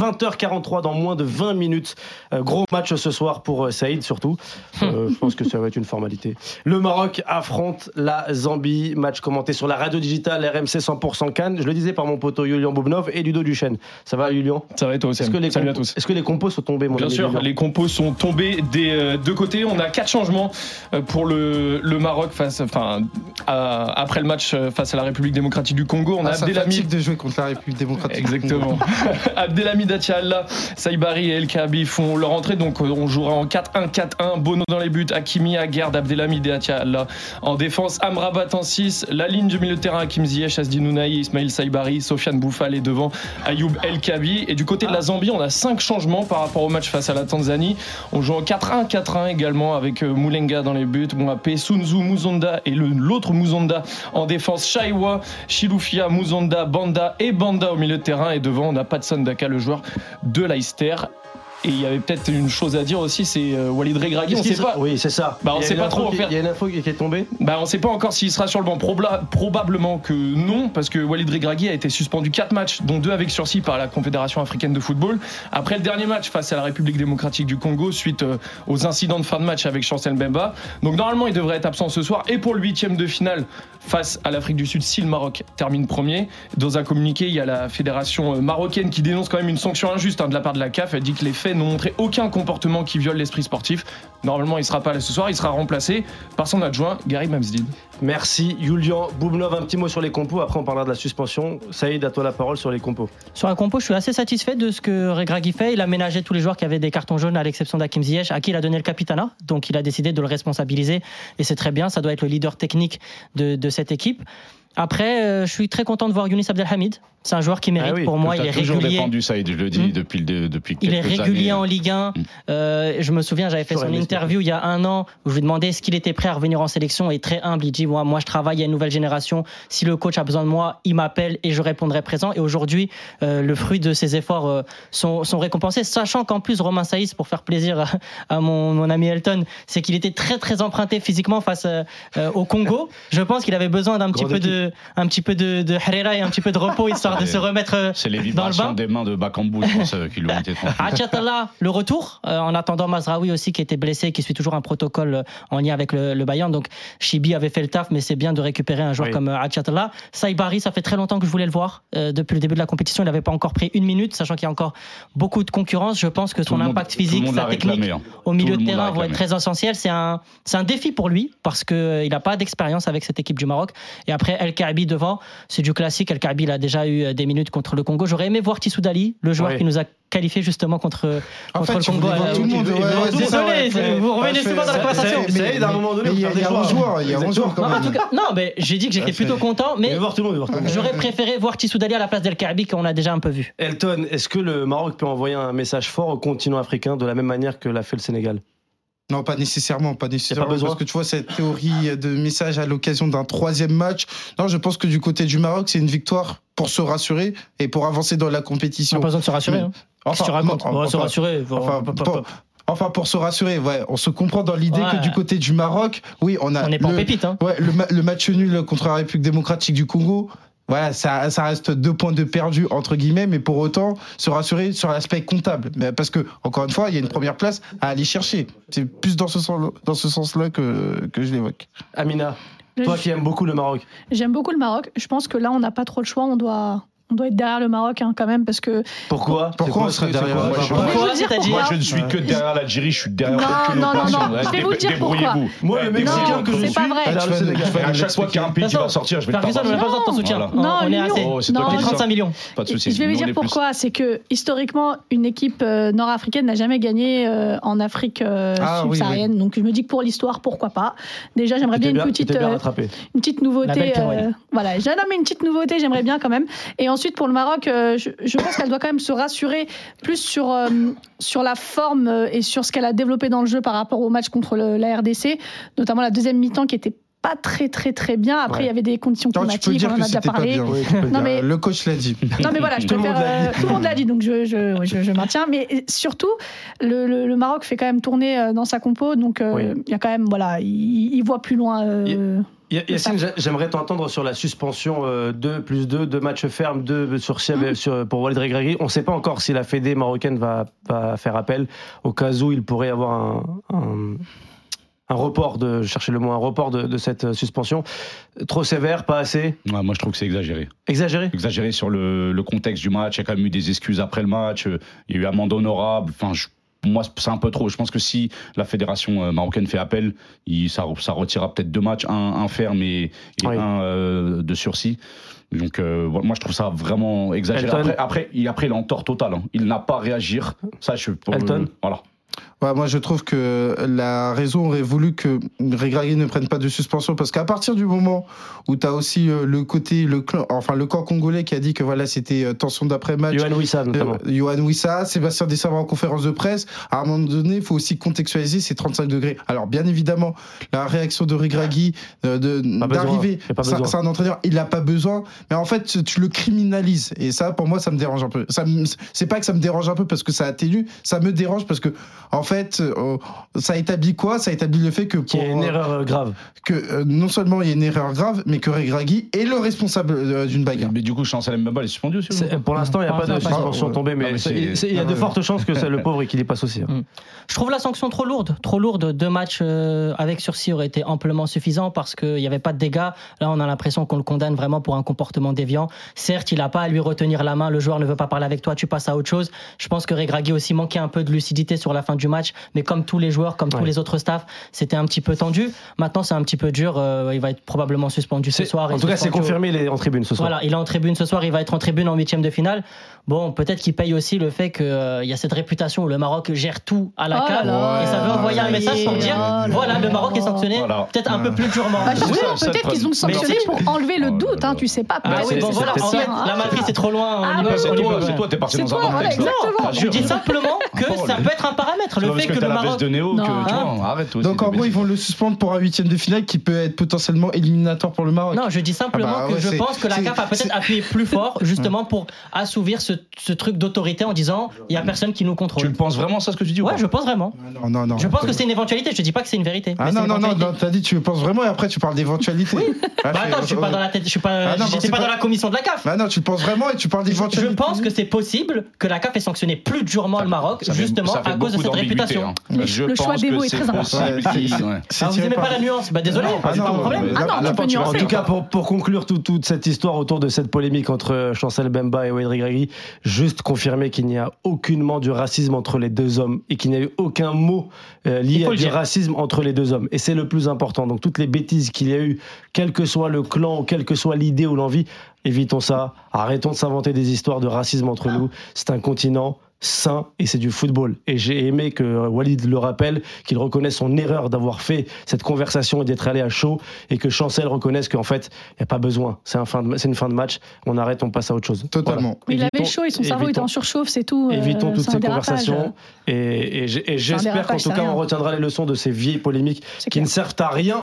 20h43 dans moins de 20 minutes. Euh, gros match ce soir pour euh, Saïd surtout. Euh, je pense que ça va être une formalité. Le Maroc affronte la Zambie. Match commenté sur la radio digitale RMC 100% Cannes. Je le disais par mon poteau Julian Boubnov et Ludo Duchesne. Ça va Julian Ça va et toi aussi. Est-ce que, les Salut à compos- tous. est-ce que les compos sont tombés mon Bien ami sûr, Julian les compos sont tombés des euh, deux côtés. On a quatre changements pour le, le Maroc face, enfin, à- après le match face à la République démocratique du Congo. On a Ah, ça Abdelhamid de jouer contre la République démocratique. Exactement. Abdelhamid Atialla, Saïbari et El Kaabi font leur entrée. Donc euh, on jouera en 4-1-4-1. Bono dans les buts, Hakimi, Aguerd, Abdelhamid et en défense. Amrabat en 6. La ligne du milieu de terrain, Hakim Ziyech, Asdi Nounaï, Ismail Saïbari, Sofiane Bouffal est devant Ayoub El Kaabi. Et du côté de la Zambie, on a 5 changements par rapport au match face à la Tanzanie. On joue en 4-1-4-1 également avec euh, Moulenga dans les buts, Mouapé, Sunzu, Muzonda et l'autre Muzonda en défense, Shaiwa, Chilufia, Muzonda, Banda et Banda au milieu de terrain. Et devant, on a Patson Daka, le joueur de Leicester. Et il y avait peut-être une chose à dire aussi, c'est euh, Walid Regragui. On sait sera- pas. Oui, c'est ça. Bah, on sait pas trop. Il y a une info qui est tombée. Bah, on sait pas encore s'il sera sur le banc. Probla- probablement que non, parce que Walid Regragui a été suspendu 4 matchs, dont 2 avec sursis par la Confédération africaine de football. Après le dernier match face à la République démocratique du Congo, suite euh, aux incidents de fin de match avec Chancel Mbemba. Donc normalement, il devrait être absent ce soir. Et pour le huitième de finale face à l'Afrique du Sud, si le Maroc termine premier, dans un communiqué, il y a la fédération euh, marocaine qui dénonce quand même une sanction injuste hein, de la part de la CAF. Elle dit que les faits n'ont montré aucun comportement qui viole l'esprit sportif. Normalement, il sera pas là ce soir. Il sera remplacé par son adjoint, Gary Mamsdid. Merci Julian Boubnov. Un petit mot sur les compos. Après, on parlera de la suspension. Saïd, à toi la parole sur les compos. Sur la compo, je suis assez satisfait de ce que Regragui fait. Il a ménagé tous les joueurs qui avaient des cartons jaunes, à l'exception d'Hakim Ziyech, à qui il a donné le capitana. Donc il a décidé de le responsabiliser. Et c'est très bien, ça doit être le leader technique de, de cette équipe. Après, euh, je suis très content de voir Younis Abdelhamid. C'est un joueur qui mérite. Ah oui, Pour moi, il est toujours régulier. défendu Saïd, je le dis Hmm. depuis, le- depuis Il est quelques régulier années. en Ligue 1. Mm. Euh, je me souviens, j'avais fait son interview il y a un an où je lui demandais est-ce qu'il était prêt à revenir en sélection. Et très humble, il dit moi, moi, je travaille à une nouvelle génération. Si le coach a besoin de moi, il m'appelle et je répondrai présent. Et aujourd'hui, euh, le fruit de ses efforts euh, sont, sont récompensés, sachant qu'en plus, Romain Saïs, pour faire plaisir à, à mon, mon ami Elton, c'est qu'il était très très emprunté physiquement face au Congo. Je pense qu'il avait besoin d'un petit peu de, un petit peu de, de harira et un petit peu de repos histoire de se remettre. euh, C'est les Dans le vibrations bain des mains de Bakambu, je pense, euh, qui lui ont été. Achatala, le retour, euh, en attendant Mazraoui aussi qui était blessé, qui suit toujours un protocole euh, en lien avec le, le Bayern. Donc Chibi avait fait le taf, mais c'est bien de récupérer un joueur Oui. comme Achatala. Saibari, ça fait très longtemps que je voulais le voir. Euh, depuis le début de la compétition, il n'avait pas encore pris une minute, sachant qu'il y a encore beaucoup de concurrence. Je pense que son monde- impact physique, sa technique réclamé, hein. au milieu de terrain vont être très essentiels. C'est un, c'est un défi pour lui parce qu'il n'a pas d'expérience avec cette équipe du Maroc. Et après, El Kaabi devant, c'est du classique. El Kaabi, il a déjà eu euh, des minutes contre le Congo. J'aurais aimé voir Tissou Dali, le joueur Oui. qui nous a qualifié justement contre, En contre fait, le Congo. à tout le monde. Désolé, ouais, ouais. vous revenez Ah, souvent dans la conversation. Ça aide à un moment donné il y a un des joueur, il y a un joueur quand Non, mais même. non, j'ai dit que j'étais Ouais, plutôt content, mais j'aurais préféré voir Tissou Dali à la place d'El Kaabi qu'on a déjà un peu vu. Elton, est-ce que le Maroc peut envoyer un message fort au continent africain de la même manière que l'a fait le Sénégal? Non, pas nécessairement, pas nécessairement. besoin parce que tu vois, cette théorie de message à l'occasion d'un troisième match, non, je pense que du côté du Maroc, c'est une victoire pour se rassurer et pour avancer dans la On compétition. n'a pas besoin de se rassurer. hein. Qu'est-ce que tu racontes On va se enfin, rassurer. Enfin, on- pour, enfin, pour se rassurer, ouais, on se comprend dans l'idée Ouais. que du côté du Maroc, oui, on a on n'est pas en le, pépite. Hein. ouais, le, le match nul contre la République démocratique du Congo. Voilà, ça, ça reste deux points de perdu entre guillemets, mais pour autant se rassurer sur l'aspect comptable, mais parce que encore une fois, il y a une première place à aller chercher. C'est plus dans ce sens, dans ce sens-là que que je l'évoque. Amina, toi qui aimes beaucoup le Maroc. J'aime beaucoup le Maroc. Je pense que là, on n'a pas trop le choix. On doit, on doit être derrière le Maroc hein, quand même parce que. Pourquoi? Pourquoi on serait derrière le moi, Maroc? Pourquoi. Moi, je ne suis que derrière l'Algérie, je suis derrière Non, aucune non, non, non. Je vais vous dire pourquoi. Moi, le Ouais, Mexicain que je c'est suis, pas vrai. à chaque fois qu'il y a un pays qui va sortir, je vais Ferguson, on n'a pas besoin de ton soutien. Non, on est assez. Oh, c'est toi Non, qui Les dis ça. 35 millions. Pas de souci. Je vais vous dire pourquoi. C'est que historiquement, une équipe euh, nord-africaine n'a jamais gagné euh, en Afrique euh, Ah, subsaharienne. Donc je me dis que pour l'histoire, pourquoi pas. Déjà, j'aimerais bien une petite, euh, une petite nouveauté. euh, voilà, j'ai nommé une petite nouveauté, j'aimerais bien quand même. Et ensuite, pour le Maroc, euh, je, je pense qu'elle doit quand même se rassurer plus sur, euh, sur la forme euh, et sur ce qu'elle a développé dans le jeu par rapport au match contre le- la RDC, notamment la deuxième mi-temps qui était pas très très très bien. Après, Ouais. il y avait des conditions climatiques, on en a déjà parlé. Oui, Non, mais- Le coach l'a dit. Non mais voilà, je Tout le monde préfère, l'a euh, tout le monde l'a dit, donc je, je, je, je maintiens. Mais surtout, le, le- le Maroc fait quand même tourner dans sa compo, donc euh, Oui. il y a quand même, voilà, il, il voit plus loin euh, Yacine, j'a- j'aimerais t'entendre sur la suspension euh, 2 plus 2, deux matchs fermes, 2 sursis avec- sur- pour Walid Regragui. On ne sait pas encore si la Fédé marocaine va, va faire appel. Au cas où il pourrait y avoir un, un, un report, de, je cherchais le mot, un report de, de cette euh, suspension. Trop sévère, pas assez? Ouais, moi, je trouve que c'est exagéré. Exagéré? Exagéré sur le, le contexte du match. Il y a quand même eu des excuses après le match. euh, Il y a eu amende honorable. Enfin, je- moi, c'est un peu trop. Je pense que si la fédération euh, marocaine fait appel, il, ça, ça retirera peut-être deux matchs, un, un ferme et, et Oui. un euh, de sursis. Donc, euh, moi, je trouve ça vraiment exagéré. Elton. Après, après, il, après, il est en tort total. hein. Il n'a pas à réagir. Ça, je Elton. Voilà. Ouais, moi, je trouve que la raison aurait voulu que Regragui ne prenne pas de suspension parce qu'à partir du moment où tu as aussi euh, le côté, le clan, enfin le camp congolais qui a dit que voilà, c'était euh, tension d'après-match. Yohan Wissa notamment. Euh, Johan Wissa, Sébastien Dessavre en conférence de presse. À un moment donné, il faut aussi contextualiser ces 35 degrés. Alors, bien évidemment, la réaction de Regragui euh, d'arriver, c'est un entraîneur, il n'a pas besoin. Mais en fait, tu- le criminalises. Et ça, pour moi, ça me dérange un peu. C'est pas que ça me dérange un peu parce que ça atténue, ça me dérange parce que, en fait, euh, ça établit quoi? Ça établit le fait que Qui pour, est une euh, erreur euh, grave. que euh, non seulement il y a une erreur grave, mais que Regragui est le responsable euh, d'une bagarre. Mais du coup, Chancel Mbaba, il est suspendu aussi pas Pour l'instant, il n'y a Pour pas de suspension tombée, mais il y a de Ouais. fortes chances que c'est le pauvre et qu'il y passe aussi. hein. Je trouve la sanction trop lourde. Trop lourde. Deux matchs avec sursis auraient été amplement suffisants parce qu'il n'y avait pas de dégâts. Là, on a l'impression qu'on le condamne vraiment pour un comportement déviant. Certes, il n'a pas à lui retenir la main. Le joueur ne veut pas parler avec toi. Tu passes à autre chose. Je pense que Regragui aussi manquait un peu de lucidité sur la fin du match. Mais comme tous les joueurs, comme tous les autres staffs, c'était un petit peu tendu. Maintenant, c'est un petit peu dur. Euh, il va être probablement suspendu ce soir. En tout cas, c'est confirmé, il est en tribune ce soir. voilà, il est en tribune ce soir, il va être en tribune en huitième de finale. Bon, peut-être qu'il paye aussi le fait qu'il y a cette réputation où le Maroc gère tout à la Oh cave. là. et ça veut envoyer un message pour dire, Oh là voilà, le Maroc est sanctionné, Voilà. peut-être un peu plus durement. Bah, peut-être qu'ils ont sanctionné pour enlever le Oh doute, hein, tu sais pas. Ah peut-être oui, que bon c'est voilà, en sortir, fait, hein. la matrice est trop loin. Ah ouais, au C'est toi, c'est toi, t'es parti dans un. Ah, Je dis simplement que Parole. ça peut être un paramètre. Le fait que que le Maroc. de Néo que Non. tu vois, arrête aussi. Donc en gros, ils vont le suspendre pour un huitième de finale qui peut être potentiellement éliminatoire pour le Maroc. Non, je dis simplement Ah bah que ouais, je pense que la CAF a peut-être appuyé plus fort, justement pour assouvir ce, ce truc d'autorité en disant il y a personne qui nous Tu contrôle. le penses vraiment, ça, ce que tu dis ou Ouais, je pense vraiment. Non, non, non. Je pense que c'est une éventualité. Je dis pas que c'est une vérité. Ah non, une non, non, non, t'as dit tu le penses vraiment et après tu parles d'éventualité. Ah, Bah attends, je suis pas dans la tête, je suis pas, Ah non, j'étais pas pas- dans la commission de la CAF. Bah non, tu le penses vraiment et tu parles d'éventualité. je pense que c'est possible que la CAF ait sanctionné plus durement le Maroc, Ça justement ça à cause de cette réputation. hein. Le- Je le choix des mots est très important. Ah, vous aimez pas la nuance Bah désolé, Ah pas mon problème. Ah non, tu peux tu vas- En nuancer. tout cas, pour, pour conclure tout- toute cette histoire autour de cette polémique entre Chancel Bemba et Wade Regragui, juste confirmer qu'il n'y a aucunement du racisme entre les deux hommes et qu'il n'y a eu aucun mot euh, lié à du dire. racisme entre les deux hommes. Et c'est le plus important. Donc toutes les bêtises qu'il y a eu, quel que soit le clan, ou quelle que soit l'idée ou l'envie, évitons ça. Arrêtons de s'inventer des histoires de racisme entre nous. C'est un continent sain et c'est du football. Et j'ai aimé que Walid le rappelle, qu'il reconnaisse son erreur d'avoir fait cette conversation et d'être allé à chaud et que Chancel reconnaisse qu'en fait, il n'y a pas besoin. C'est un fin de- c'est une fin de match. On arrête, on passe à autre chose. Totalement. Il Évitons- avait chaud et son cerveau était en surchauffe, c'est tout. euh, Évitons toute c'est un cette dérapage. conversation et, et j'espère qu'en tout cas rien. on retiendra les leçons de ces vieilles polémiques qui clair. ne servent à rien